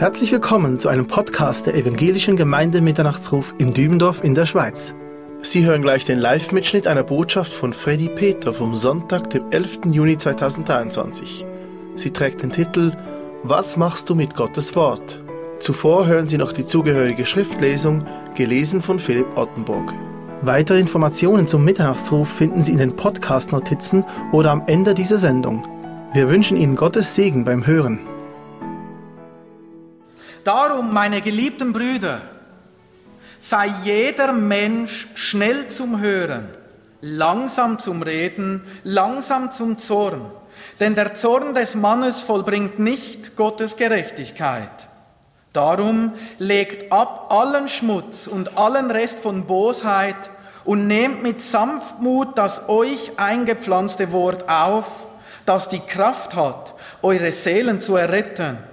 Herzlich willkommen zu einem Podcast der Evangelischen Gemeinde Mitternachtsruf in Dübendorf in der Schweiz. Sie hören gleich den Live-Mitschnitt einer Botschaft von Freddy Peter vom Sonntag, dem 11. Juni 2023. Sie trägt den Titel Was machst du mit Gottes Wort? Zuvor hören Sie noch die zugehörige Schriftlesung, gelesen von Philipp Ottenburg. Weitere Informationen zum Mitternachtsruf finden Sie in den Podcast-Notizen oder am Ende dieser Sendung. Wir wünschen Ihnen Gottes Segen beim Hören. Darum, meine geliebten Brüder, sei jeder Mensch schnell zum Hören, langsam zum Reden, langsam zum Zorn, denn der Zorn des Mannes vollbringt nicht Gottes Gerechtigkeit. Darum legt ab allen Schmutz und allen Rest von Bosheit und nehmt mit Sanftmut das euch eingepflanzte Wort auf, das die Kraft hat, eure Seelen zu erretten.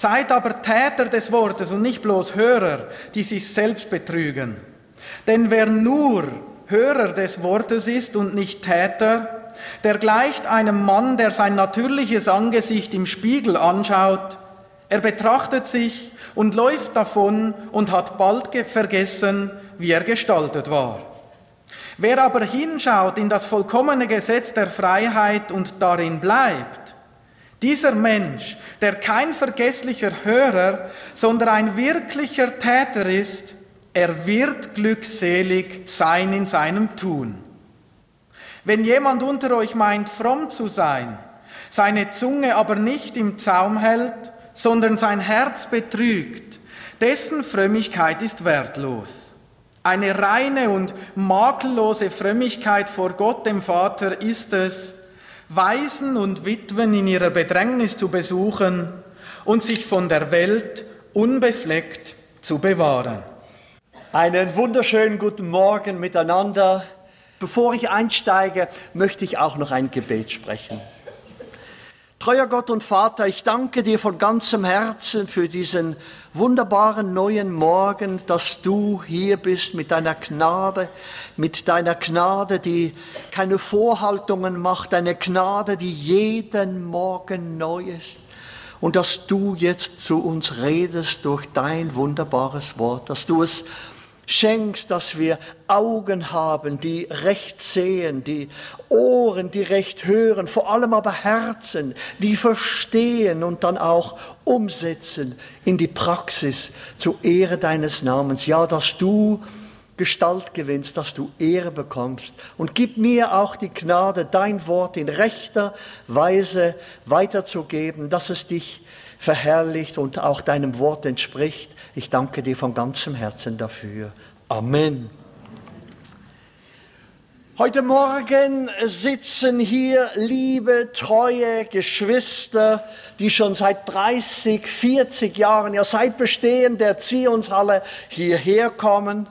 Seid aber Täter des Wortes und nicht bloß Hörer, die sich selbst betrügen. Denn wer nur Hörer des Wortes ist und nicht Täter, der gleicht einem Mann, der sein natürliches Angesicht im Spiegel anschaut. Er betrachtet sich und läuft davon und hat bald vergessen, wie er gestaltet war. Wer aber hinschaut in das vollkommene Gesetz der Freiheit und darin bleibt, dieser Mensch, der kein vergesslicher Hörer, sondern ein wirklicher Täter ist, er wird glückselig sein in seinem Tun. Wenn jemand unter euch meint, fromm zu sein, seine Zunge aber nicht im Zaum hält, sondern sein Herz betrügt, dessen Frömmigkeit ist wertlos. Eine reine und makellose Frömmigkeit vor Gott dem Vater ist es, Waisen und Witwen in ihrer Bedrängnis zu besuchen und sich von der Welt unbefleckt zu bewahren. Einen wunderschönen guten Morgen miteinander. Bevor ich einsteige, möchte ich auch noch ein Gebet sprechen. Treuer Gott und Vater, ich danke dir von ganzem Herzen für diesen wunderbaren neuen Morgen, dass du hier bist mit deiner Gnade, mit deiner Gnade, die keine Vorhaltungen macht, eine Gnade, die jeden Morgen neu ist. Und dass du jetzt zu uns redest durch dein wunderbares Wort, dass du es schenkst, dass wir Augen haben, die recht sehen, die Ohren, die recht hören, vor allem aber Herzen, die verstehen und dann auch umsetzen in die Praxis zur Ehre deines Namens. Ja, dass du Gestalt gewinnst, dass du Ehre bekommst. Und gib mir auch die Gnade, dein Wort in rechter Weise weiterzugeben, dass es dich verherrlicht und auch deinem Wort entspricht. Ich danke dir von ganzem Herzen dafür. Amen. Heute Morgen sitzen hier liebe, treue Geschwister, die schon seit 30, 40 Jahren, ja seit Bestehen der Zionshalle hierher kommen.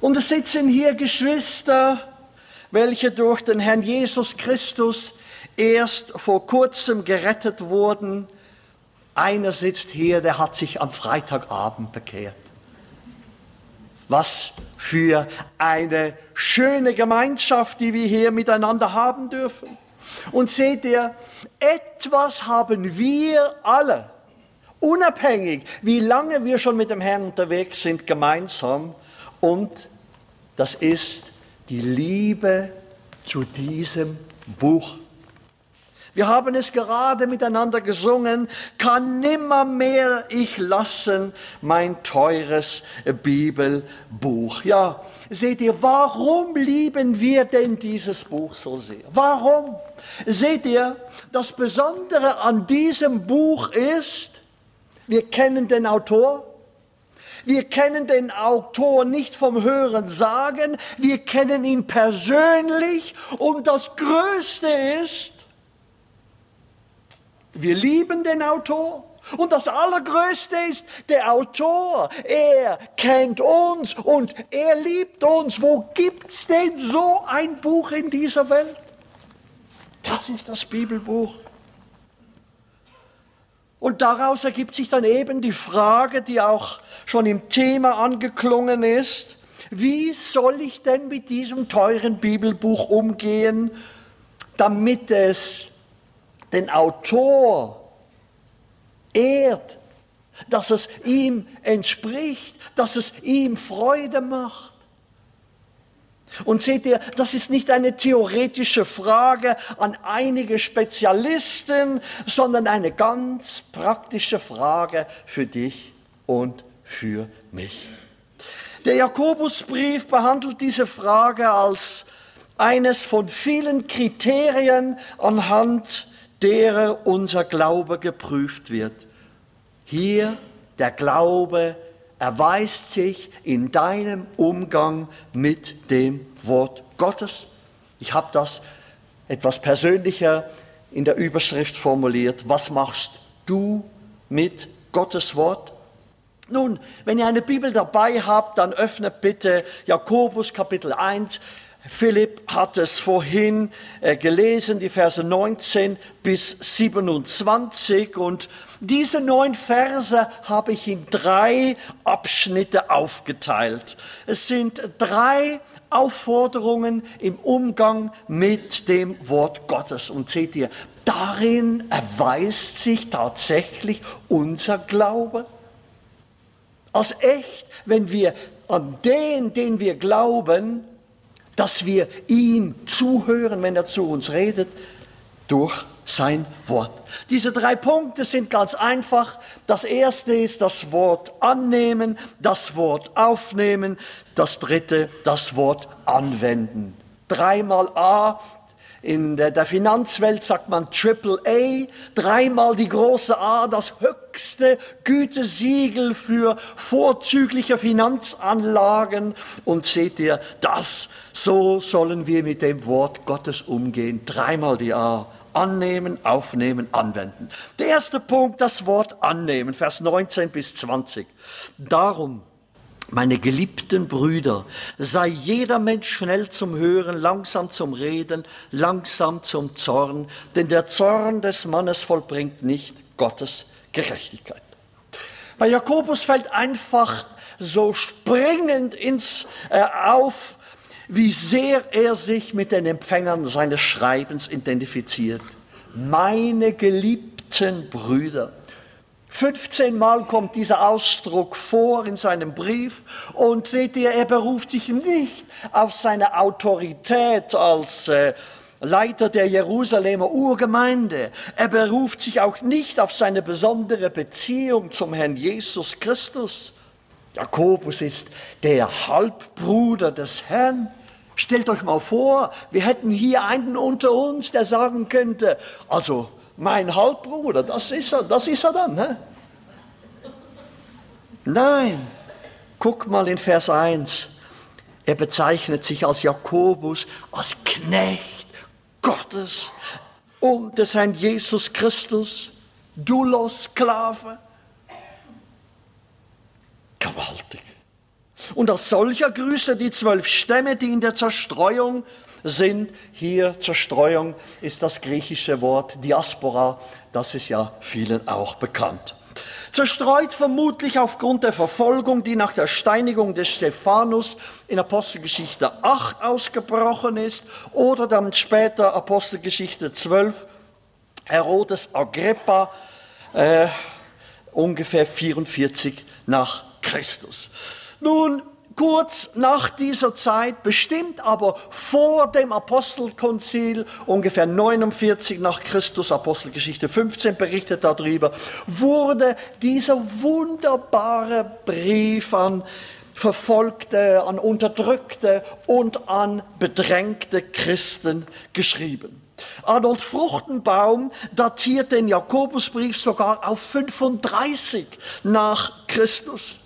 Und es sitzen hier Geschwister, welche durch den Herrn Jesus Christus erst vor kurzem gerettet wurden, einer sitzt hier, der hat sich am Freitagabend bekehrt. Was für eine schöne Gemeinschaft, die wir hier miteinander haben dürfen. Und seht ihr, etwas haben wir alle, unabhängig, wie lange wir schon mit dem Herrn unterwegs sind, gemeinsam. Und das ist die Liebe zu diesem Buch. Wir haben es gerade miteinander gesungen, kann nimmermehr ich lassen mein teures Bibelbuch. Ja, seht ihr, warum lieben wir denn dieses Buch so sehr? Warum? Seht ihr, das Besondere an diesem Buch ist, wir kennen den Autor, wir kennen den Autor nicht vom Hören sagen, wir kennen ihn persönlich und das Größte ist, wir lieben den Autor. Und das Allergrößte ist, der Autor, er kennt uns und er liebt uns. Wo gibt's denn so ein Buch in dieser Welt? Das ist das Bibelbuch. Und daraus ergibt sich dann eben die Frage, die auch schon im Thema angeklungen ist, wie soll ich denn mit diesem teuren Bibelbuch umgehen, damit es den Autor ehrt, dass es ihm entspricht, dass es ihm Freude macht. Und seht ihr, das ist nicht eine theoretische Frage an einige Spezialisten, sondern eine ganz praktische Frage für dich und für mich. Der Jakobusbrief behandelt diese Frage als eines von vielen Kriterien, anhand derer unser Glaube geprüft wird. Hier der Glaube erweist sich in deinem Umgang mit dem Wort Gottes. Ich habe das etwas persönlicher in der Überschrift formuliert. Was machst du mit Gottes Wort? Nun, wenn ihr eine Bibel dabei habt, dann öffnet bitte Jakobus Kapitel 1. Philipp hat es vorhin äh, gelesen, die Verse 19 bis 27. Und diese neun Verse habe ich in drei Abschnitte aufgeteilt. Es sind drei Aufforderungen im Umgang mit dem Wort Gottes. Und seht ihr, darin erweist sich tatsächlich unser Glaube als echt, wenn wir an den, den wir glauben, dass wir ihm zuhören, wenn er zu uns redet, durch sein Wort. Diese drei Punkte sind ganz einfach. Das erste ist das Wort annehmen, das Wort aufnehmen, das dritte das Wort anwenden. Dreimal A, in der Finanzwelt sagt man Triple A, dreimal die große A, das höchste Gütesiegel für vorzügliche Finanzanlagen. Und seht ihr, das, so sollen wir mit dem Wort Gottes umgehen. Dreimal die A. Annehmen, aufnehmen, anwenden. Der erste Punkt, das Wort annehmen, Vers 19 bis 20. Darum, meine geliebten Brüder, sei jeder Mensch schnell zum Hören, langsam zum Reden, langsam zum Zorn, denn der Zorn des Mannes vollbringt nicht Gottes Gerechtigkeit. Bei Jakobus fällt einfach so springend ins äh, auf, wie sehr er sich mit den Empfängern seines Schreibens identifiziert. Meine geliebten Brüder. 15 Mal kommt dieser Ausdruck vor in seinem Brief und seht ihr, er beruft sich nicht auf seine Autorität als äh, Leiter der Jerusalemer Urgemeinde. Er beruft sich auch nicht auf seine besondere Beziehung zum Herrn Jesus Christus. Jakobus ist der Halbbruder des Herrn. Stellt euch mal vor, wir hätten hier einen unter uns, der sagen könnte, also mein Halbbruder, das ist er, das ist er dann. Ne? Nein, guck mal in Vers 1. Er bezeichnet sich als Jakobus, als Knecht Gottes und des Herrn Jesus Christus, Doulos Sklave. Gewaltig. Und als solcher grüßt er die zwölf Stämme, die in der Zerstreuung sind. Hier Zerstreuung ist das griechische Wort Diaspora, das ist ja vielen auch bekannt. Zerstreut vermutlich aufgrund der Verfolgung, die nach der Steinigung des Stephanus in Apostelgeschichte 8 ausgebrochen ist oder dann später Apostelgeschichte 12, Herodes Agrippa, äh, ungefähr 44 nach Christus. Nun, kurz nach dieser Zeit, bestimmt aber vor dem Apostelkonzil, ungefähr 49 nach Christus, Apostelgeschichte 15 berichtet darüber, wurde dieser wunderbare Brief an verfolgte, an unterdrückte und an bedrängte Christen geschrieben. Adolf Fruchtenbaum datiert den Jakobusbrief sogar auf 35 nach Christus.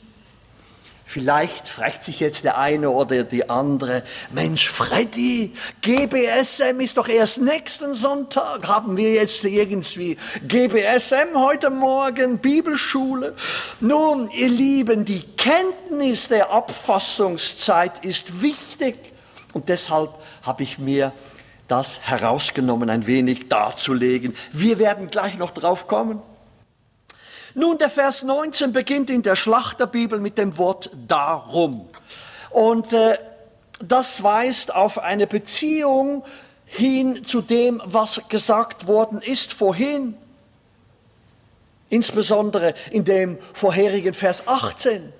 Vielleicht fragt sich jetzt der eine oder die andere, Mensch, Freddy, GBSM ist doch erst nächsten Sonntag. Haben wir jetzt irgendwie GBSM heute Morgen, Bibelschule? Nun, ihr Lieben, die Kenntnis der Abfassungszeit ist wichtig und deshalb habe ich mir das herausgenommen, ein wenig darzulegen. Wir werden gleich noch drauf kommen. Nun, der Vers 19 beginnt in der Schlachterbibel mit dem Wort darum. Und äh, das weist auf eine Beziehung hin zu dem, was gesagt worden ist vorhin. Insbesondere in dem vorherigen Vers 18.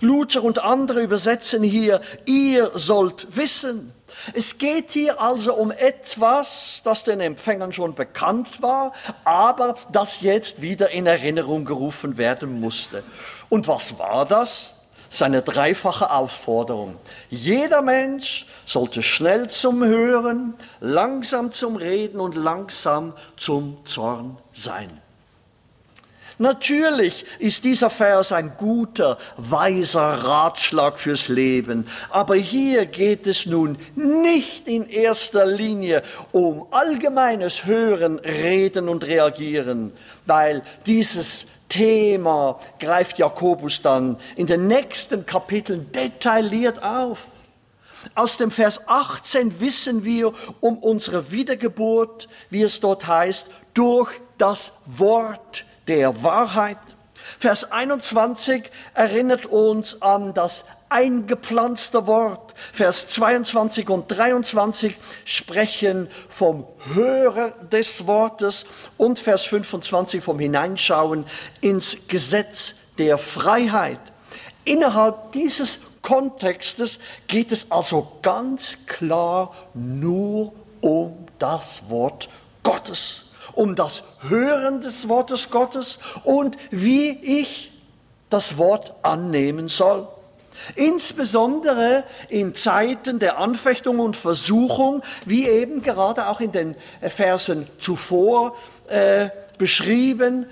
Luther und andere übersetzen hier, ihr sollt wissen. Es geht hier also um etwas, das den Empfängern schon bekannt war, aber das jetzt wieder in Erinnerung gerufen werden musste. Und was war das? Seine dreifache Aufforderung. Jeder Mensch sollte schnell zum Hören, langsam zum Reden und langsam zum Zorn sein. Natürlich ist dieser Vers ein guter, weiser Ratschlag fürs Leben, aber hier geht es nun nicht in erster Linie um allgemeines Hören, Reden und Reagieren, weil dieses Thema greift Jakobus dann in den nächsten Kapiteln detailliert auf. Aus dem Vers 18 wissen wir um unsere Wiedergeburt, wie es dort heißt, durch das Wort der Wahrheit. Vers 21 erinnert uns an das eingepflanzte Wort. Vers 22 und 23 sprechen vom Hörer des Wortes und Vers 25 vom Hineinschauen ins Gesetz der Freiheit. Innerhalb dieses Kontextes geht es also ganz klar nur um das Wort Gottes um das Hören des Wortes Gottes und wie ich das Wort annehmen soll. Insbesondere in Zeiten der Anfechtung und Versuchung, wie eben gerade auch in den Versen zuvor äh, beschrieben,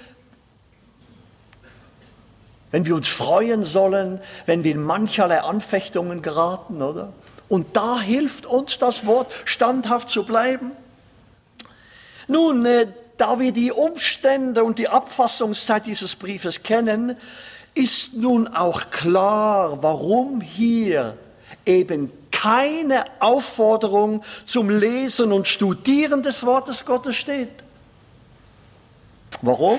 wenn wir uns freuen sollen, wenn wir in mancherlei Anfechtungen geraten, oder? Und da hilft uns das Wort, standhaft zu bleiben. Nun, äh, da wir die Umstände und die Abfassungszeit dieses Briefes kennen, ist nun auch klar, warum hier eben keine Aufforderung zum Lesen und Studieren des Wortes Gottes steht. Warum?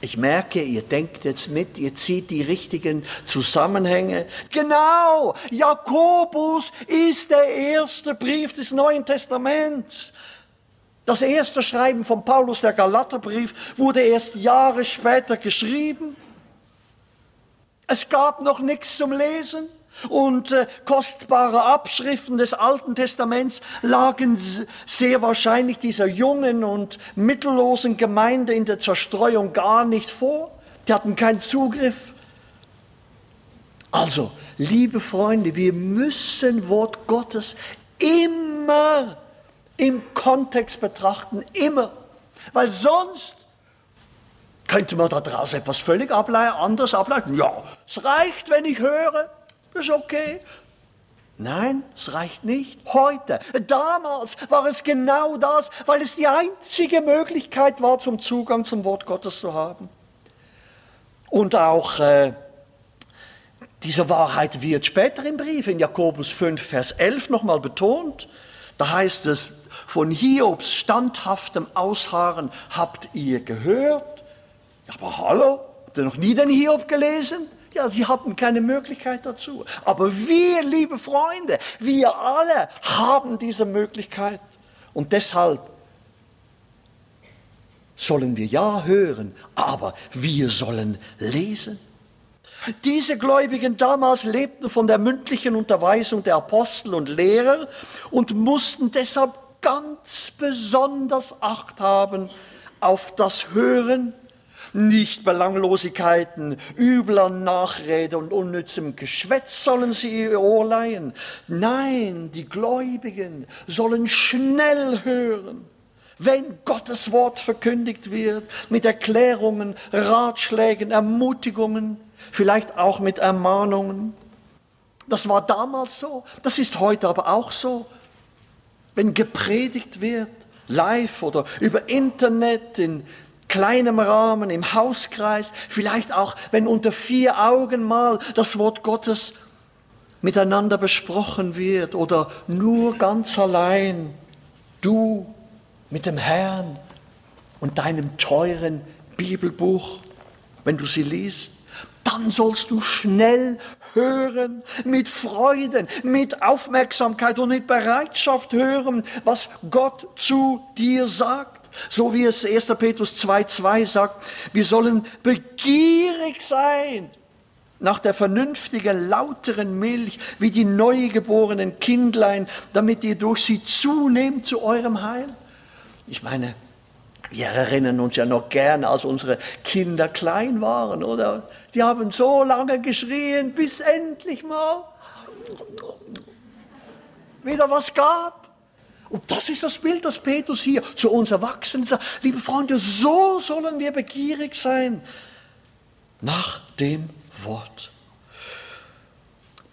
Ich merke, ihr denkt jetzt mit, ihr zieht die richtigen Zusammenhänge. Genau, Jakobus ist der erste Brief des Neuen Testaments. Das erste Schreiben von Paulus, der Galaterbrief, wurde erst Jahre später geschrieben. Es gab noch nichts zum Lesen und äh, kostbare Abschriften des Alten Testaments lagen sehr wahrscheinlich dieser jungen und mittellosen Gemeinde in der Zerstreuung gar nicht vor. Die hatten keinen Zugriff. Also, liebe Freunde, wir müssen Wort Gottes immer im Kontext betrachten, immer. Weil sonst könnte man daraus etwas völlig anders ableiten. Ja, es reicht, wenn ich höre, ist okay. Nein, es reicht nicht. Heute, damals war es genau das, weil es die einzige Möglichkeit war, zum Zugang zum Wort Gottes zu haben. Und auch äh, diese Wahrheit wird später im Brief in Jakobus 5, Vers 11 nochmal betont. Da heißt es, von Hiobs standhaftem Ausharren habt ihr gehört. Aber hallo, habt ihr noch nie den Hiob gelesen? Ja, sie hatten keine Möglichkeit dazu. Aber wir, liebe Freunde, wir alle haben diese Möglichkeit. Und deshalb sollen wir ja hören, aber wir sollen lesen. Diese Gläubigen damals lebten von der mündlichen Unterweisung der Apostel und Lehrer und mussten deshalb ganz besonders Acht haben auf das Hören, nicht Belanglosigkeiten, übler Nachrede und unnützem Geschwätz sollen sie ihr Ohr leihen. Nein, die Gläubigen sollen schnell hören, wenn Gottes Wort verkündigt wird, mit Erklärungen, Ratschlägen, Ermutigungen, vielleicht auch mit Ermahnungen. Das war damals so, das ist heute aber auch so wenn gepredigt wird, live oder über Internet, in kleinem Rahmen, im Hauskreis, vielleicht auch, wenn unter vier Augen mal das Wort Gottes miteinander besprochen wird oder nur ganz allein, du mit dem Herrn und deinem teuren Bibelbuch, wenn du sie liest dann sollst du schnell hören, mit Freuden, mit Aufmerksamkeit und mit Bereitschaft hören, was Gott zu dir sagt. So wie es 1. Petrus 2,2 sagt, wir sollen begierig sein nach der vernünftigen, lauteren Milch, wie die neugeborenen Kindlein, damit ihr durch sie zunehmt zu eurem Heil. Ich meine, wir erinnern uns ja noch gern, als unsere Kinder klein waren, oder? Die haben so lange geschrien, bis endlich mal wieder was gab. Und das ist das Bild, das Petrus hier zu uns Erwachsenen sagt. Liebe Freunde, so sollen wir begierig sein nach dem Wort.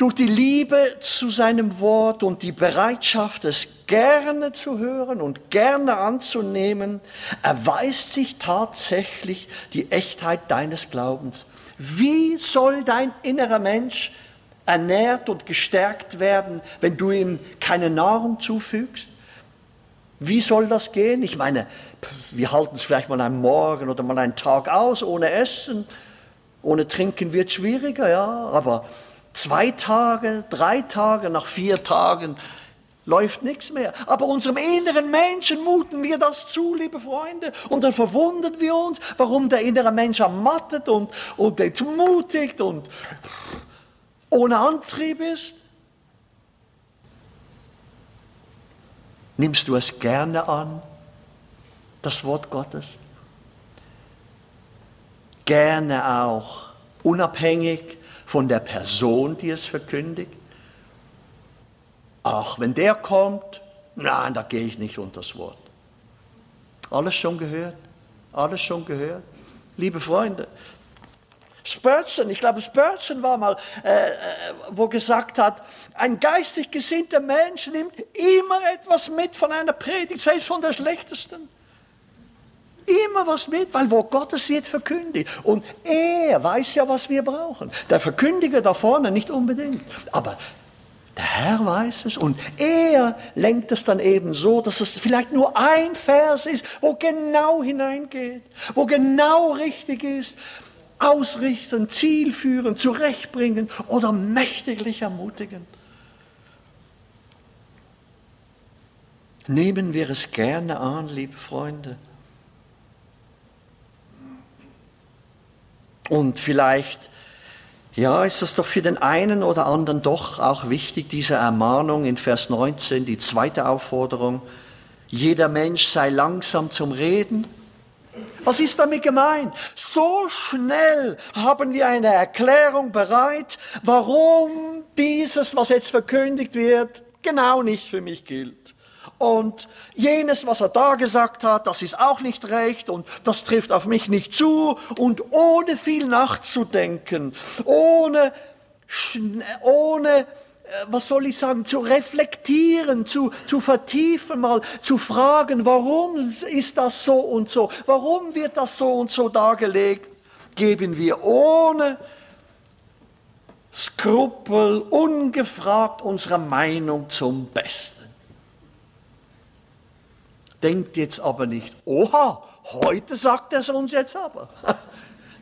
Durch die Liebe zu seinem Wort und die Bereitschaft, es gerne zu hören und gerne anzunehmen, erweist sich tatsächlich die Echtheit deines Glaubens. Wie soll dein innerer Mensch ernährt und gestärkt werden, wenn du ihm keine Nahrung zufügst? Wie soll das gehen? Ich meine, wir halten es vielleicht mal einen Morgen oder mal einen Tag aus ohne Essen. Ohne Trinken wird schwieriger, ja, aber Zwei Tage, drei Tage, nach vier Tagen läuft nichts mehr. Aber unserem inneren Menschen muten wir das zu, liebe Freunde. Und dann verwundern wir uns, warum der innere Mensch ermattet und, und entmutigt und ohne Antrieb ist. Nimmst du es gerne an, das Wort Gottes? Gerne auch, unabhängig von der Person, die es verkündigt. Ach, wenn der kommt, nein, da gehe ich nicht unter das Wort. Alles schon gehört? Alles schon gehört? Liebe Freunde, Spurgeon, ich glaube Spurgeon war mal, äh, äh, wo gesagt hat, ein geistig gesinnter Mensch nimmt immer etwas mit von einer Predigt, selbst von der schlechtesten immer was mit, weil Wort Gottes wird verkündigt. Und er weiß ja, was wir brauchen. Der Verkündiger da vorne nicht unbedingt. Aber der Herr weiß es und er lenkt es dann eben so, dass es vielleicht nur ein Vers ist, wo genau hineingeht, wo genau richtig ist, ausrichten, zielführen, zurechtbringen oder mächtiglich ermutigen. Nehmen wir es gerne an, liebe Freunde. Und vielleicht, ja, ist das doch für den einen oder anderen doch auch wichtig, diese Ermahnung in Vers 19, die zweite Aufforderung. Jeder Mensch sei langsam zum Reden. Was ist damit gemeint? So schnell haben wir eine Erklärung bereit, warum dieses, was jetzt verkündigt wird, genau nicht für mich gilt. Und jenes, was er da gesagt hat, das ist auch nicht recht und das trifft auf mich nicht zu. Und ohne viel nachzudenken, ohne, ohne äh, was soll ich sagen, zu reflektieren, zu, zu vertiefen, mal zu fragen, warum ist das so und so, warum wird das so und so dargelegt, geben wir ohne Skrupel, ungefragt unsere Meinung zum Besten. Denkt jetzt aber nicht, oha, heute sagt er es uns jetzt aber.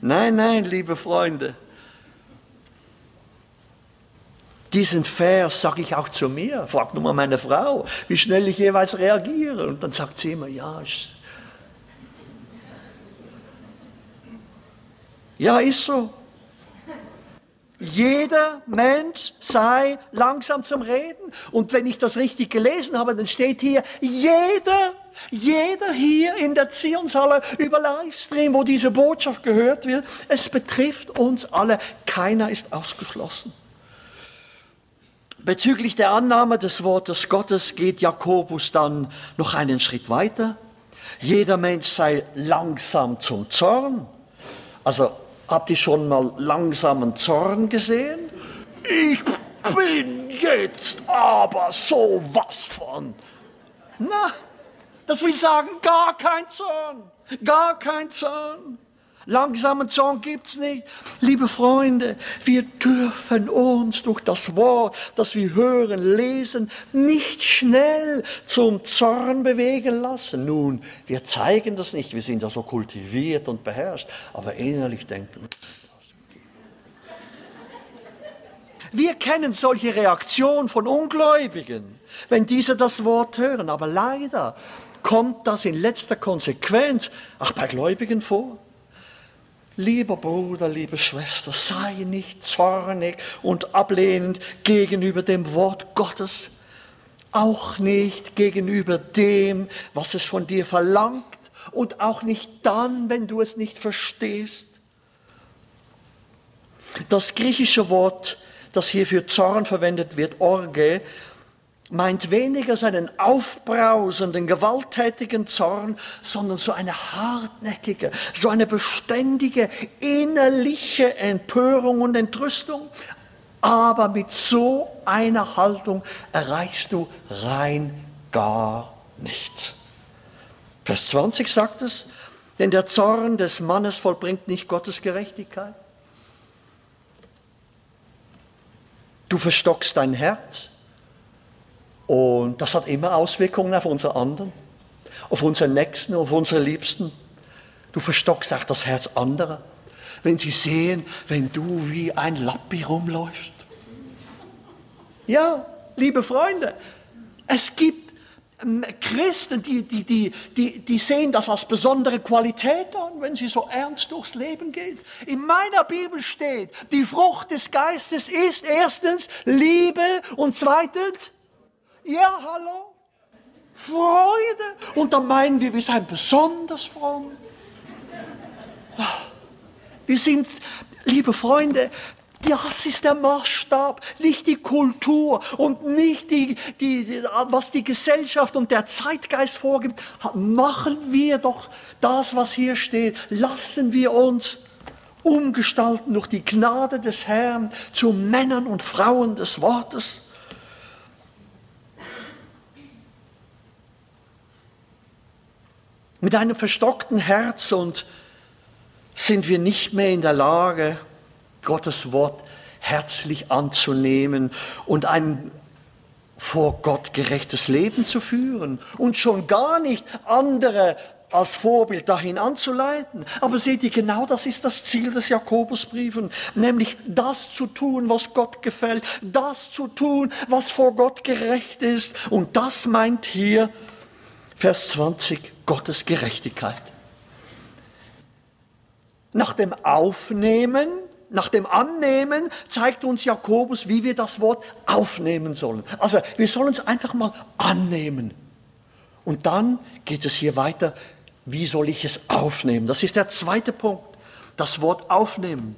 nein, nein, liebe Freunde. Diesen Vers sage ich auch zu mir. Frag nur mal meine Frau, wie schnell ich jeweils reagiere. Und dann sagt sie immer, ja, ist, ja, ist so. Jeder Mensch sei langsam zum Reden. Und wenn ich das richtig gelesen habe, dann steht hier, jeder, jeder hier in der Zionshalle über Livestream, wo diese Botschaft gehört wird, es betrifft uns alle. Keiner ist ausgeschlossen. Bezüglich der Annahme des Wortes Gottes geht Jakobus dann noch einen Schritt weiter. Jeder Mensch sei langsam zum Zorn. Also Habt ihr schon mal langsamen Zorn gesehen? Ich bin jetzt aber so was von. Na, das will sagen, gar kein Zorn. Gar kein Zorn. Langsamen Zorn gibt's nicht. Liebe Freunde, wir dürfen uns durch das Wort, das wir hören, lesen, nicht schnell zum Zorn bewegen lassen. Nun, wir zeigen das nicht, wir sind ja so kultiviert und beherrscht, aber innerlich denken, wir kennen solche Reaktionen von Ungläubigen, wenn diese das Wort hören. Aber leider kommt das in letzter Konsequenz auch bei Gläubigen vor. Lieber Bruder, liebe Schwester, sei nicht zornig und ablehnend gegenüber dem Wort Gottes, auch nicht gegenüber dem, was es von dir verlangt und auch nicht dann, wenn du es nicht verstehst. Das griechische Wort, das hier für Zorn verwendet wird, Orge, meint weniger seinen aufbrausenden, gewalttätigen Zorn, sondern so eine hartnäckige, so eine beständige innerliche Empörung und Entrüstung. Aber mit so einer Haltung erreichst du rein gar nichts. Vers 20 sagt es, denn der Zorn des Mannes vollbringt nicht Gottes Gerechtigkeit. Du verstockst dein Herz und das hat immer Auswirkungen auf unsere anderen, auf unsere Nächsten, auf unsere Liebsten. Du verstockst auch das Herz anderer, wenn sie sehen, wenn du wie ein Lappi rumläufst. Ja, liebe Freunde, es gibt ähm, Christen, die, die, die, die, die sehen das als besondere Qualität an, wenn sie so ernst durchs Leben gehen. In meiner Bibel steht, die Frucht des Geistes ist erstens Liebe und zweitens ja, hallo? Freude. Und dann meinen wir, wir seien besonders fromm. Wir sind, liebe Freunde, das ist der Maßstab, nicht die Kultur und nicht die, die, was die Gesellschaft und der Zeitgeist vorgibt. Machen wir doch das, was hier steht. Lassen wir uns umgestalten durch die Gnade des Herrn zu Männern und Frauen des Wortes. Mit einem verstockten Herz und sind wir nicht mehr in der Lage, Gottes Wort herzlich anzunehmen und ein vor Gott gerechtes Leben zu führen und schon gar nicht andere als Vorbild dahin anzuleiten. Aber seht ihr, genau das ist das Ziel des Jakobusbriefen, nämlich das zu tun, was Gott gefällt, das zu tun, was vor Gott gerecht ist. Und das meint hier Vers 20 Gottes Gerechtigkeit. Nach dem Aufnehmen, nach dem Annehmen zeigt uns Jakobus, wie wir das Wort aufnehmen sollen. Also wir sollen es einfach mal annehmen. Und dann geht es hier weiter, wie soll ich es aufnehmen? Das ist der zweite Punkt, das Wort aufnehmen.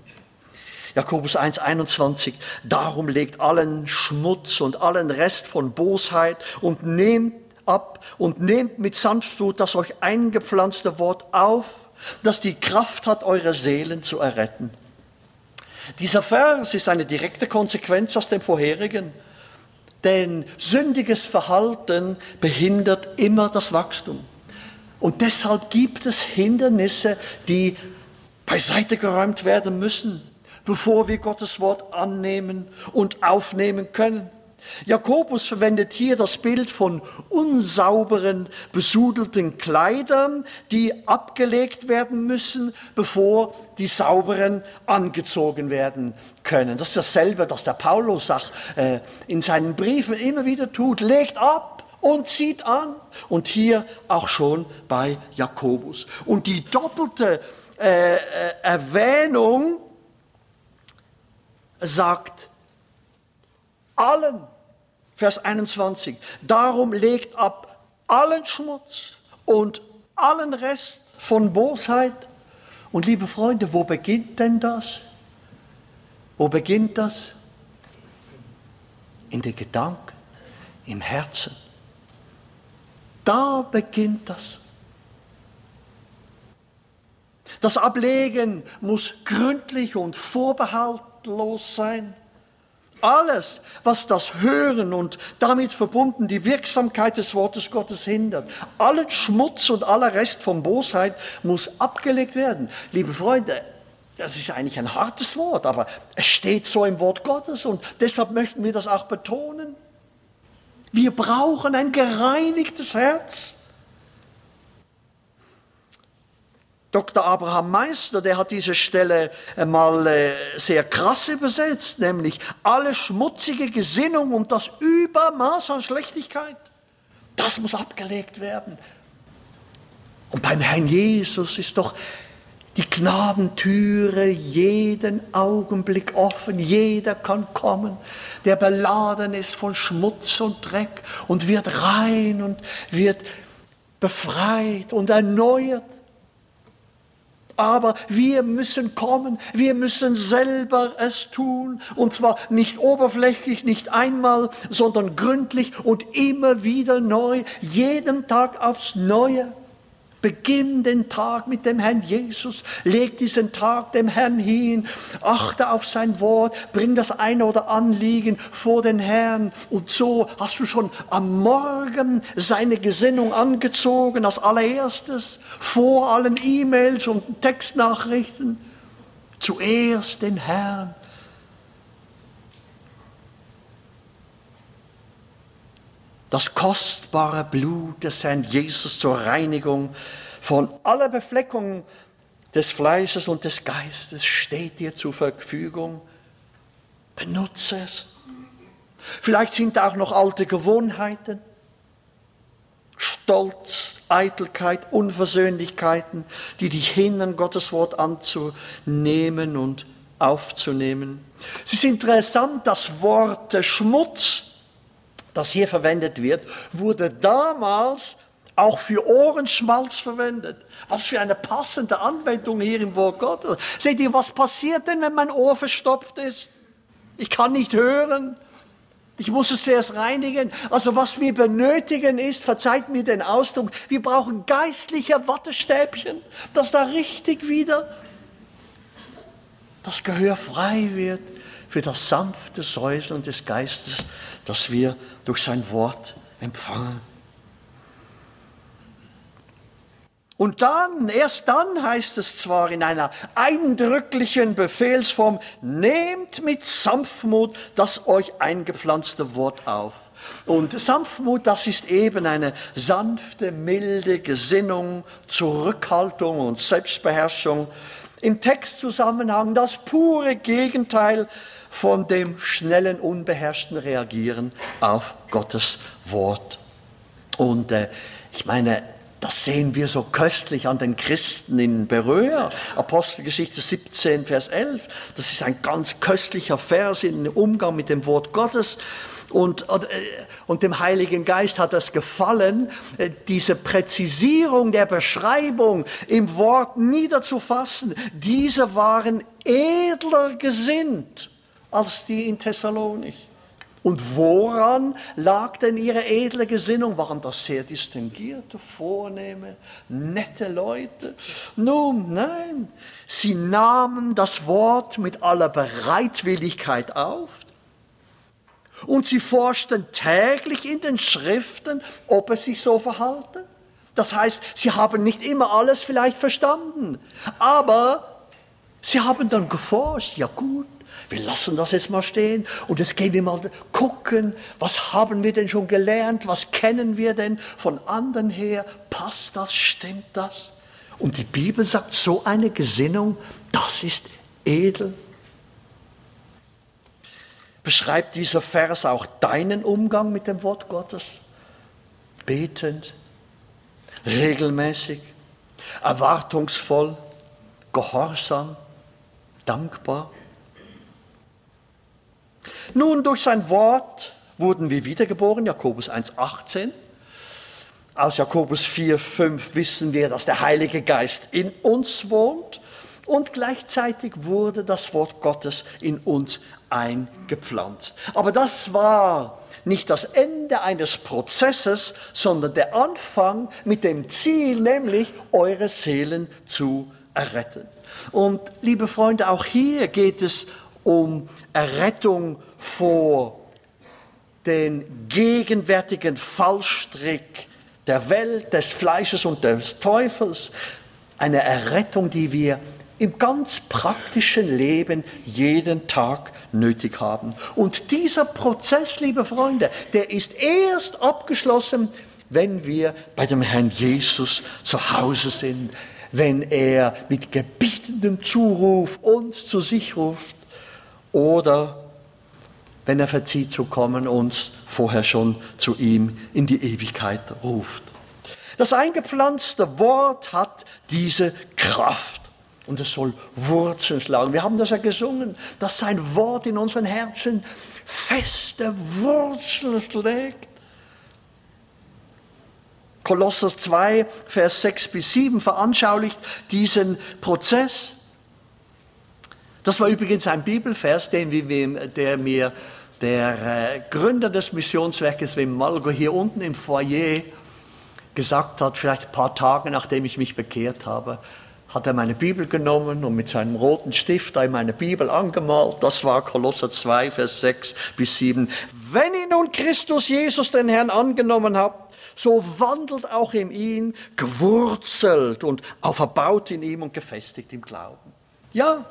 Jakobus 1,21. Darum legt allen Schmutz und allen Rest von Bosheit und nehmt ab und nehmt mit Sanftmut das euch eingepflanzte Wort auf, das die Kraft hat, eure Seelen zu erretten. Dieser Vers ist eine direkte Konsequenz aus dem vorherigen, denn sündiges Verhalten behindert immer das Wachstum. Und deshalb gibt es Hindernisse, die beiseite geräumt werden müssen, bevor wir Gottes Wort annehmen und aufnehmen können. Jakobus verwendet hier das Bild von unsauberen, besudelten Kleidern, die abgelegt werden müssen, bevor die sauberen angezogen werden können. Das ist dasselbe, das der Paulus sagt, äh, in seinen Briefen immer wieder tut. Legt ab und zieht an. Und hier auch schon bei Jakobus. Und die doppelte äh, äh Erwähnung sagt, allen Vers 21. Darum legt ab allen Schmutz und allen Rest von Bosheit. Und liebe Freunde, wo beginnt denn das? Wo beginnt das? In den Gedanken, im Herzen. Da beginnt das. Das Ablegen muss gründlich und vorbehaltlos sein. Alles, was das Hören und damit verbunden die Wirksamkeit des Wortes Gottes hindert, allen Schmutz und aller Rest von Bosheit muss abgelegt werden. Liebe Freunde, das ist eigentlich ein hartes Wort, aber es steht so im Wort Gottes und deshalb möchten wir das auch betonen. Wir brauchen ein gereinigtes Herz. Dr. Abraham Meister, der hat diese Stelle mal äh, sehr krass übersetzt, nämlich alle schmutzige Gesinnung und das Übermaß an Schlechtigkeit, das muss abgelegt werden. Und beim Herrn Jesus ist doch die Gnadentüre jeden Augenblick offen. Jeder kann kommen, der beladen ist von Schmutz und Dreck und wird rein und wird befreit und erneuert. Aber wir müssen kommen, wir müssen selber es tun. Und zwar nicht oberflächlich, nicht einmal, sondern gründlich und immer wieder neu, jeden Tag aufs Neue. Beginn den Tag mit dem Herrn Jesus, leg diesen Tag dem Herrn hin, achte auf sein Wort, bring das eine oder Anliegen vor den Herrn. Und so hast du schon am Morgen seine Gesinnung angezogen als allererstes, vor allen E-Mails und Textnachrichten, zuerst den Herrn. Das kostbare Blut des Herrn Jesus zur Reinigung von aller Befleckung des Fleisches und des Geistes steht dir zur Verfügung. Benutze es. Vielleicht sind da auch noch alte Gewohnheiten, Stolz, Eitelkeit, Unversöhnlichkeiten, die dich hindern, Gottes Wort anzunehmen und aufzunehmen. Es ist interessant, das Wort Schmutz das hier verwendet wird, wurde damals auch für Ohrenschmalz verwendet. Was für eine passende Anwendung hier im Wort Gottes. Seht ihr, was passiert denn, wenn mein Ohr verstopft ist? Ich kann nicht hören. Ich muss es zuerst reinigen. Also was wir benötigen ist, verzeiht mir den Ausdruck, wir brauchen geistliche Wattestäbchen, dass da richtig wieder das Gehör frei wird für das sanfte Säuseln des Geistes, das wir durch sein Wort empfangen. Und dann, erst dann heißt es zwar in einer eindrücklichen Befehlsform, nehmt mit Sanftmut das euch eingepflanzte Wort auf. Und Sanftmut, das ist eben eine sanfte, milde Gesinnung, Zurückhaltung und Selbstbeherrschung. Im Textzusammenhang das pure Gegenteil von dem schnellen, unbeherrschten Reagieren auf Gottes Wort. Und äh, ich meine, das sehen wir so köstlich an den Christen in Beröa, Apostelgeschichte 17, Vers 11. Das ist ein ganz köstlicher Vers im Umgang mit dem Wort Gottes. Und, und, äh, und dem Heiligen Geist hat es gefallen, äh, diese Präzisierung der Beschreibung im Wort niederzufassen. Diese waren edler gesinnt als die in Thessalonich. Und woran lag denn ihre edle Gesinnung? Waren das sehr distinguierte, vornehme, nette Leute? Nun, nein. Sie nahmen das Wort mit aller Bereitwilligkeit auf und sie forschten täglich in den Schriften, ob es sich so verhalte. Das heißt, sie haben nicht immer alles vielleicht verstanden, aber sie haben dann geforscht, ja gut, wir lassen das jetzt mal stehen und jetzt gehen wir mal gucken, was haben wir denn schon gelernt, was kennen wir denn von anderen her, passt das, stimmt das? Und die Bibel sagt, so eine Gesinnung, das ist edel. Beschreibt dieser Vers auch deinen Umgang mit dem Wort Gottes? Betend, regelmäßig, erwartungsvoll, gehorsam, dankbar. Nun, durch sein Wort wurden wir wiedergeboren, Jakobus 1,18. Aus Jakobus 4,5 wissen wir, dass der Heilige Geist in uns wohnt und gleichzeitig wurde das Wort Gottes in uns eingepflanzt. Aber das war nicht das Ende eines Prozesses, sondern der Anfang mit dem Ziel, nämlich eure Seelen zu erretten. Und liebe Freunde, auch hier geht es um Errettung vor den gegenwärtigen Fallstrick der Welt, des Fleisches und des Teufels. Eine Errettung, die wir im ganz praktischen Leben jeden Tag nötig haben. Und dieser Prozess, liebe Freunde, der ist erst abgeschlossen, wenn wir bei dem Herrn Jesus zu Hause sind, wenn er mit gebietendem Zuruf uns zu sich ruft oder wenn er verzieht zu kommen, uns vorher schon zu ihm in die Ewigkeit ruft. Das eingepflanzte Wort hat diese Kraft und es soll Wurzeln schlagen. Wir haben das ja gesungen, dass sein Wort in unseren Herzen feste Wurzeln schlägt. Kolosser 2, Vers 6 bis 7 veranschaulicht diesen Prozess. Das war übrigens ein Bibelvers, den der mir der äh, Gründer des Missionswerkes, Wim Malgo, hier unten im Foyer gesagt hat, vielleicht ein paar Tage nachdem ich mich bekehrt habe, hat er meine Bibel genommen und mit seinem roten Stift in meine Bibel angemalt. Das war Kolosser 2, Vers 6 bis 7. Wenn ihr nun Christus Jesus, den Herrn, angenommen habt, so wandelt auch in ihn, gewurzelt und auferbaut in ihm und gefestigt im Glauben. Ja,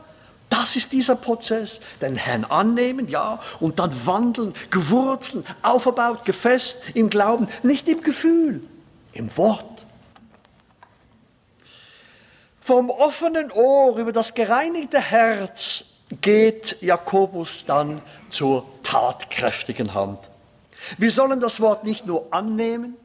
das ist dieser Prozess. Den Herrn annehmen, ja, und dann wandeln, gewurzeln, auferbaut, gefest im Glauben, nicht im Gefühl, im Wort. Vom offenen Ohr über das gereinigte Herz geht Jakobus dann zur tatkräftigen Hand. Wir sollen das Wort nicht nur annehmen,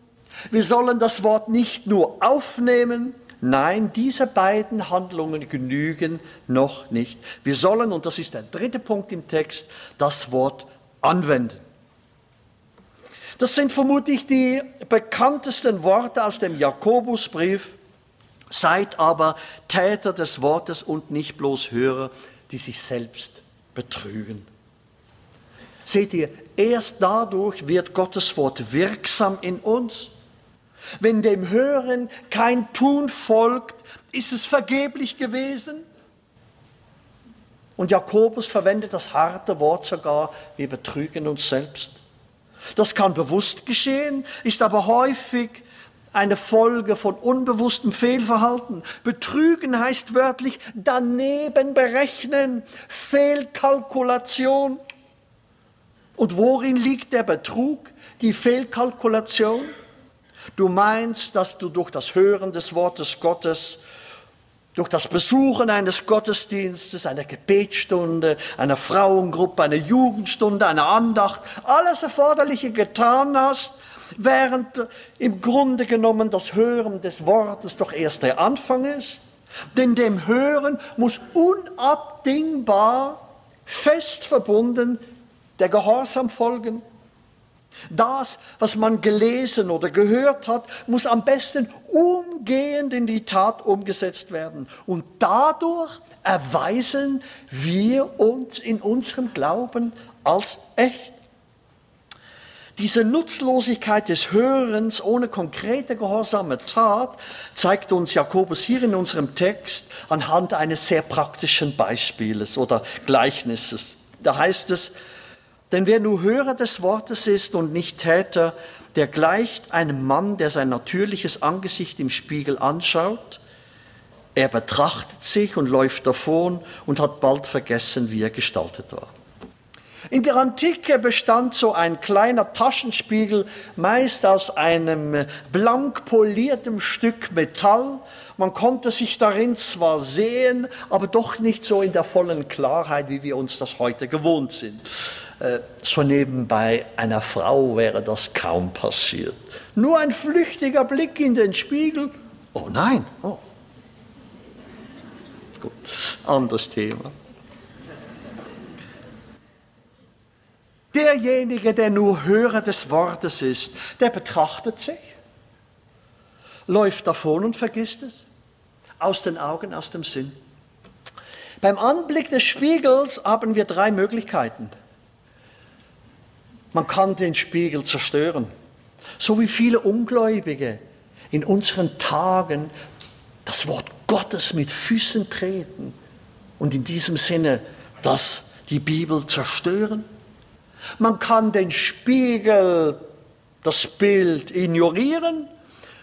wir sollen das Wort nicht nur aufnehmen, Nein, diese beiden Handlungen genügen noch nicht. Wir sollen, und das ist der dritte Punkt im Text, das Wort anwenden. Das sind vermutlich die bekanntesten Worte aus dem Jakobusbrief. Seid aber Täter des Wortes und nicht bloß Hörer, die sich selbst betrügen. Seht ihr, erst dadurch wird Gottes Wort wirksam in uns. Wenn dem Hören kein Tun folgt, ist es vergeblich gewesen. Und Jakobus verwendet das harte Wort sogar, wir betrügen uns selbst. Das kann bewusst geschehen, ist aber häufig eine Folge von unbewusstem Fehlverhalten. Betrügen heißt wörtlich daneben berechnen, Fehlkalkulation. Und worin liegt der Betrug, die Fehlkalkulation? Du meinst, dass du durch das Hören des Wortes Gottes, durch das Besuchen eines Gottesdienstes, einer Gebetsstunde, einer Frauengruppe, einer Jugendstunde, einer Andacht, alles Erforderliche getan hast, während im Grunde genommen das Hören des Wortes doch erst der Anfang ist. Denn dem Hören muss unabdingbar, fest verbunden der Gehorsam folgen. Das, was man gelesen oder gehört hat, muss am besten umgehend in die Tat umgesetzt werden. Und dadurch erweisen wir uns in unserem Glauben als echt. Diese Nutzlosigkeit des Hörens ohne konkrete gehorsame Tat zeigt uns Jakobus hier in unserem Text anhand eines sehr praktischen Beispieles oder Gleichnisses. Da heißt es, denn wer nur Hörer des Wortes ist und nicht Täter, der gleicht einem Mann, der sein natürliches Angesicht im Spiegel anschaut. Er betrachtet sich und läuft davon und hat bald vergessen, wie er gestaltet war. In der Antike bestand so ein kleiner Taschenspiegel meist aus einem blank poliertem Stück Metall. Man konnte sich darin zwar sehen, aber doch nicht so in der vollen Klarheit, wie wir uns das heute gewohnt sind. Äh, so nebenbei einer Frau wäre das kaum passiert. Nur ein flüchtiger Blick in den Spiegel. Oh nein. Oh. Gut, anderes Thema. Derjenige, der nur Hörer des Wortes ist, der betrachtet sich, läuft davon und vergisst es. Aus den Augen, aus dem Sinn. Beim Anblick des Spiegels haben wir drei Möglichkeiten. Man kann den Spiegel zerstören. So wie viele Ungläubige in unseren Tagen das Wort Gottes mit Füßen treten und in diesem Sinne das die Bibel zerstören. Man kann den Spiegel, das Bild ignorieren,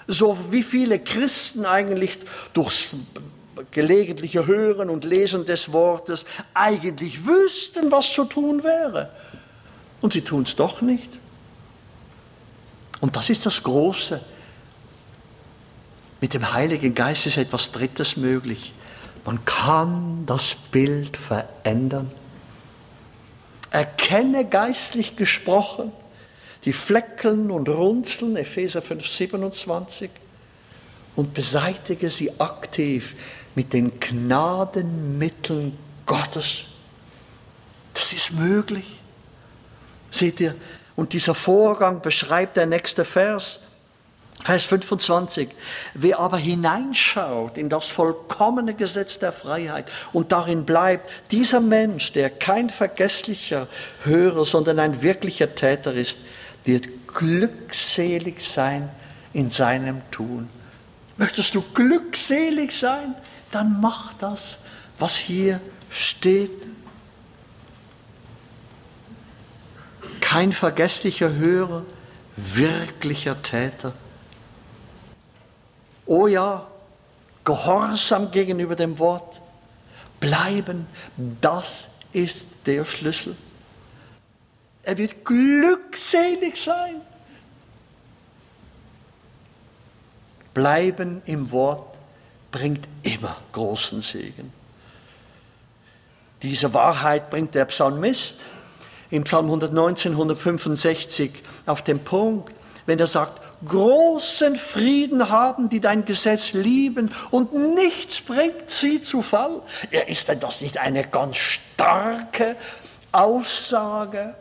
so wie viele Christen eigentlich durchs gelegentliche Hören und Lesen des Wortes eigentlich wüssten, was zu tun wäre. Und sie tun es doch nicht. Und das ist das Große. Mit dem Heiligen Geist ist etwas Drittes möglich. Man kann das Bild verändern. Erkenne geistlich gesprochen die Flecken und Runzeln, Epheser 5, 27. und beseitige sie aktiv mit den Gnadenmitteln Gottes. Das ist möglich. Seht ihr? Und dieser Vorgang beschreibt der nächste Vers. Vers 25. Wer aber hineinschaut in das vollkommene Gesetz der Freiheit und darin bleibt, dieser Mensch, der kein vergesslicher Hörer, sondern ein wirklicher Täter ist, wird glückselig sein in seinem Tun. Möchtest du glückselig sein? Dann mach das, was hier steht. Kein vergesslicher Hörer, wirklicher Täter. Oh ja, Gehorsam gegenüber dem Wort. Bleiben, das ist der Schlüssel. Er wird glückselig sein. Bleiben im Wort bringt immer großen Segen. Diese Wahrheit bringt der Psalmist im Psalm 119, 165 auf den Punkt, wenn er sagt, großen Frieden haben, die dein Gesetz lieben und nichts bringt sie zu Fall. Ja, ist denn das nicht eine ganz starke Aussage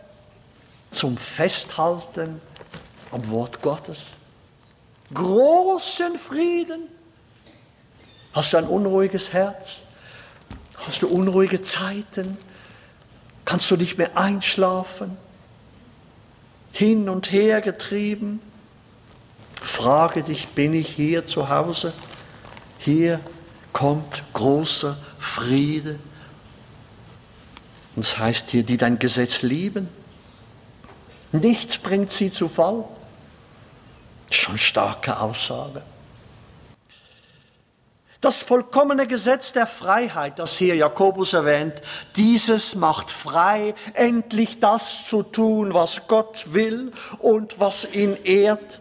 zum Festhalten am Wort Gottes? Großen Frieden. Hast du ein unruhiges Herz? Hast du unruhige Zeiten? Kannst du nicht mehr einschlafen? Hin und her getrieben? Frage dich, bin ich hier zu Hause? Hier kommt großer Friede. Und es heißt hier, die dein Gesetz lieben. Nichts bringt sie zu Fall. Schon starke Aussage. Das vollkommene Gesetz der Freiheit, das hier Jakobus erwähnt, dieses macht frei, endlich das zu tun, was Gott will und was ihn ehrt.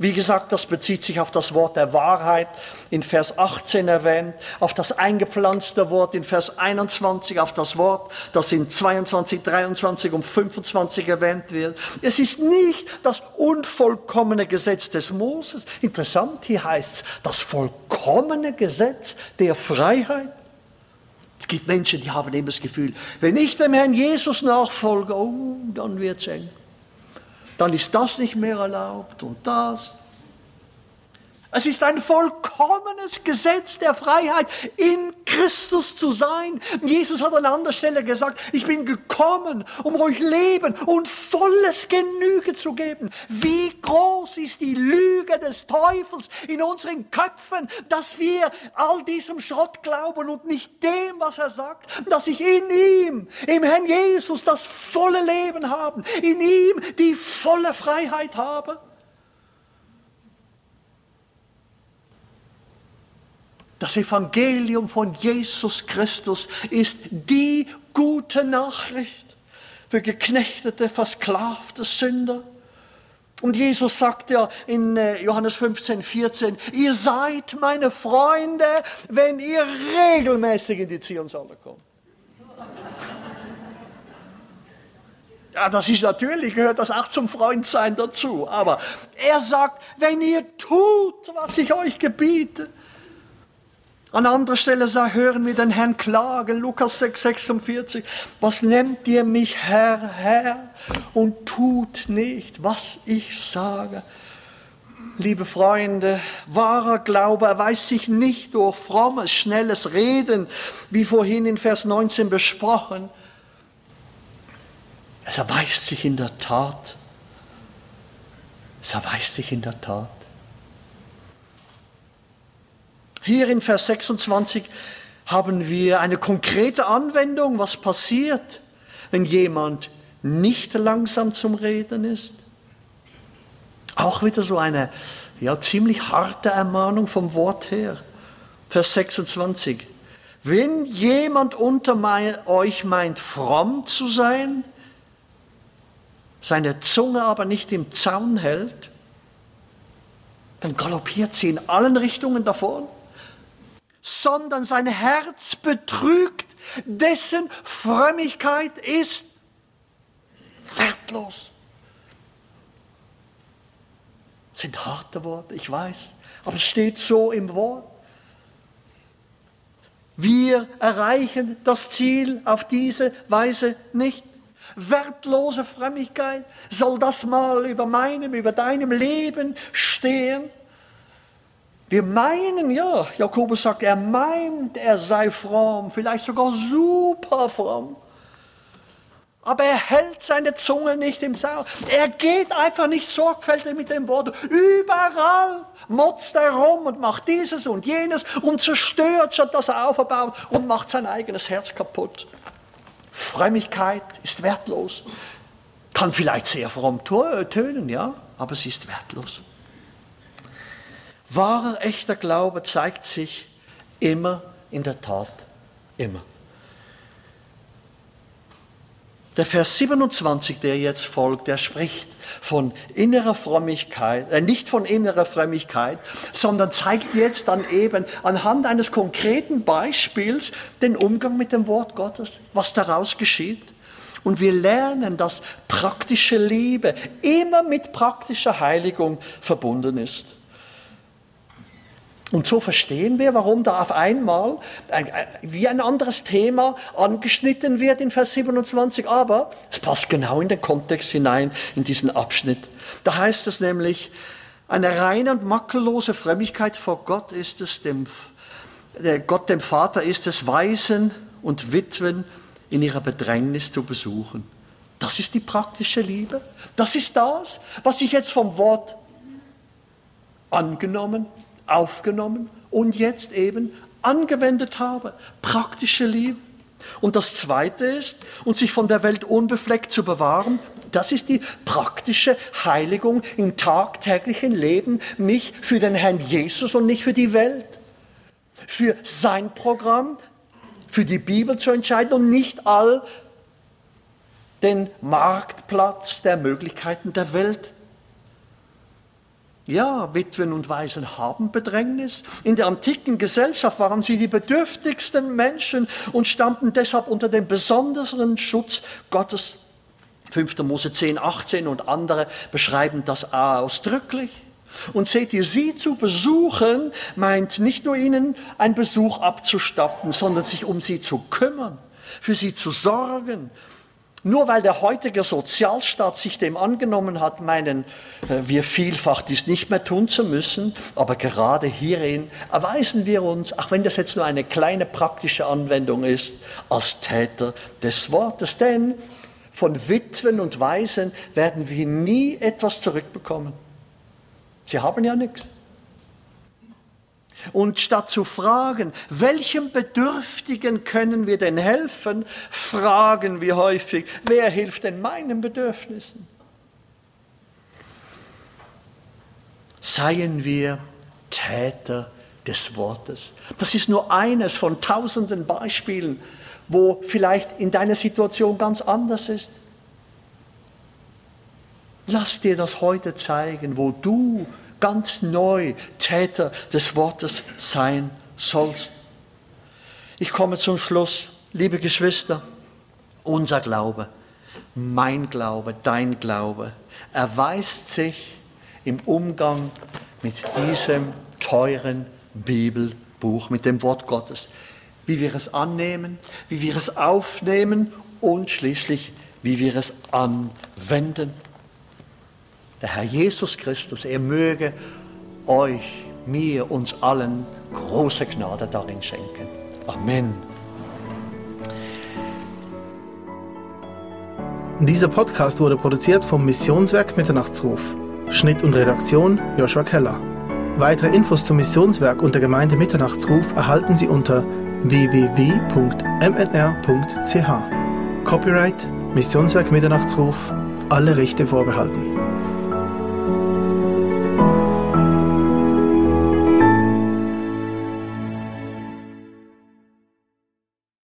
Wie gesagt, das bezieht sich auf das Wort der Wahrheit in Vers 18 erwähnt, auf das eingepflanzte Wort in Vers 21, auf das Wort, das in 22, 23 und 25 erwähnt wird. Es ist nicht das unvollkommene Gesetz des Moses. Interessant, hier heißt es das vollkommene Gesetz der Freiheit. Es gibt Menschen, die haben eben das Gefühl, wenn ich dem Herrn Jesus nachfolge, oh, dann wird es eng dann ist das nicht mehr erlaubt und das. Es ist ein vollkommenes Gesetz der Freiheit, in Christus zu sein. Jesus hat an anderer Stelle gesagt, ich bin gekommen, um euch Leben und volles Genüge zu geben. Wie groß ist die Lüge des Teufels in unseren Köpfen, dass wir all diesem Schrott glauben und nicht dem, was er sagt, dass ich in ihm, im Herrn Jesus, das volle Leben habe, in ihm die volle Freiheit habe. Das Evangelium von Jesus Christus ist die gute Nachricht für geknechtete, versklavte Sünder. Und Jesus sagt ja in äh, Johannes 15, 14, ihr seid meine Freunde, wenn ihr regelmäßig in die Zionshalle kommt. Ja, das ist natürlich, gehört das auch zum Freundsein dazu. Aber er sagt, wenn ihr tut, was ich euch gebiete, an anderer Stelle hören wir den Herrn klagen, Lukas 6, 46. Was nennt ihr mich Herr, Herr und tut nicht, was ich sage? Liebe Freunde, wahrer Glaube erweist sich nicht durch frommes, schnelles Reden, wie vorhin in Vers 19 besprochen. Es erweist sich in der Tat. Es erweist sich in der Tat. Hier in Vers 26 haben wir eine konkrete Anwendung, was passiert, wenn jemand nicht langsam zum Reden ist. Auch wieder so eine ja, ziemlich harte Ermahnung vom Wort her. Vers 26. Wenn jemand unter mein, euch meint, fromm zu sein, seine Zunge aber nicht im Zaun hält, dann galoppiert sie in allen Richtungen davon sondern sein Herz betrügt, dessen Frömmigkeit ist wertlos. Das sind harte Worte, ich weiß. Aber es steht so im Wort. Wir erreichen das Ziel auf diese Weise nicht. Wertlose Frömmigkeit, soll das mal über meinem, über deinem Leben stehen? Wir meinen, ja, Jakobus sagt, er meint, er sei fromm, vielleicht sogar super fromm. Aber er hält seine Zunge nicht im Saal. Er geht einfach nicht sorgfältig mit dem Wort. Überall motzt er rum und macht dieses und jenes und zerstört, statt dass er aufbaut und macht sein eigenes Herz kaputt. Frömmigkeit ist wertlos. Kann vielleicht sehr fromm tönen, ja, aber sie ist wertlos. Wahrer, echter Glaube zeigt sich immer in der Tat, immer. Der Vers 27, der jetzt folgt, der spricht von innerer Frömmigkeit, äh, nicht von innerer Frömmigkeit, sondern zeigt jetzt dann eben anhand eines konkreten Beispiels den Umgang mit dem Wort Gottes, was daraus geschieht. Und wir lernen, dass praktische Liebe immer mit praktischer Heiligung verbunden ist. Und so verstehen wir, warum da auf einmal wie ein anderes Thema angeschnitten wird in Vers 27, aber es passt genau in den Kontext hinein, in diesen Abschnitt. Da heißt es nämlich, eine reine und makellose Frömmigkeit vor Gott ist es, dem, Gott dem Vater ist es, Waisen und Witwen in ihrer Bedrängnis zu besuchen. Das ist die praktische Liebe. Das ist das, was ich jetzt vom Wort angenommen aufgenommen und jetzt eben angewendet habe. Praktische Liebe. Und das Zweite ist, und sich von der Welt unbefleckt zu bewahren, das ist die praktische Heiligung im tagtäglichen Leben, mich für den Herrn Jesus und nicht für die Welt, für sein Programm, für die Bibel zu entscheiden und nicht all den Marktplatz der Möglichkeiten der Welt ja, Witwen und Waisen haben Bedrängnis. In der antiken Gesellschaft waren sie die bedürftigsten Menschen und stammten deshalb unter dem besonderen Schutz Gottes. 5. Mose 10, 18 und andere beschreiben das ausdrücklich. Und seht ihr, sie zu besuchen, meint nicht nur ihnen einen Besuch abzustatten, sondern sich um sie zu kümmern, für sie zu sorgen, nur weil der heutige Sozialstaat sich dem angenommen hat, meinen äh, wir vielfach dies nicht mehr tun zu müssen, aber gerade hierin erweisen wir uns, auch wenn das jetzt nur eine kleine praktische Anwendung ist, als Täter des Wortes. Denn von Witwen und Waisen werden wir nie etwas zurückbekommen. Sie haben ja nichts. Und statt zu fragen, welchem Bedürftigen können wir denn helfen, fragen wir häufig, wer hilft denn meinen Bedürfnissen? Seien wir Täter des Wortes. Das ist nur eines von tausenden Beispielen, wo vielleicht in deiner Situation ganz anders ist. Lass dir das heute zeigen, wo du ganz neu Täter des Wortes sein sollst. Ich komme zum Schluss, liebe Geschwister. Unser Glaube, mein Glaube, dein Glaube erweist sich im Umgang mit diesem teuren Bibelbuch, mit dem Wort Gottes. Wie wir es annehmen, wie wir es aufnehmen und schließlich, wie wir es anwenden der Herr Jesus Christus, er möge euch, mir, uns allen große Gnade darin schenken. Amen. Dieser Podcast wurde produziert vom Missionswerk Mitternachtsruf. Schnitt und Redaktion Joshua Keller. Weitere Infos zum Missionswerk und der Gemeinde Mitternachtsruf erhalten Sie unter www.mnr.ch. Copyright Missionswerk Mitternachtsruf. Alle Rechte vorbehalten.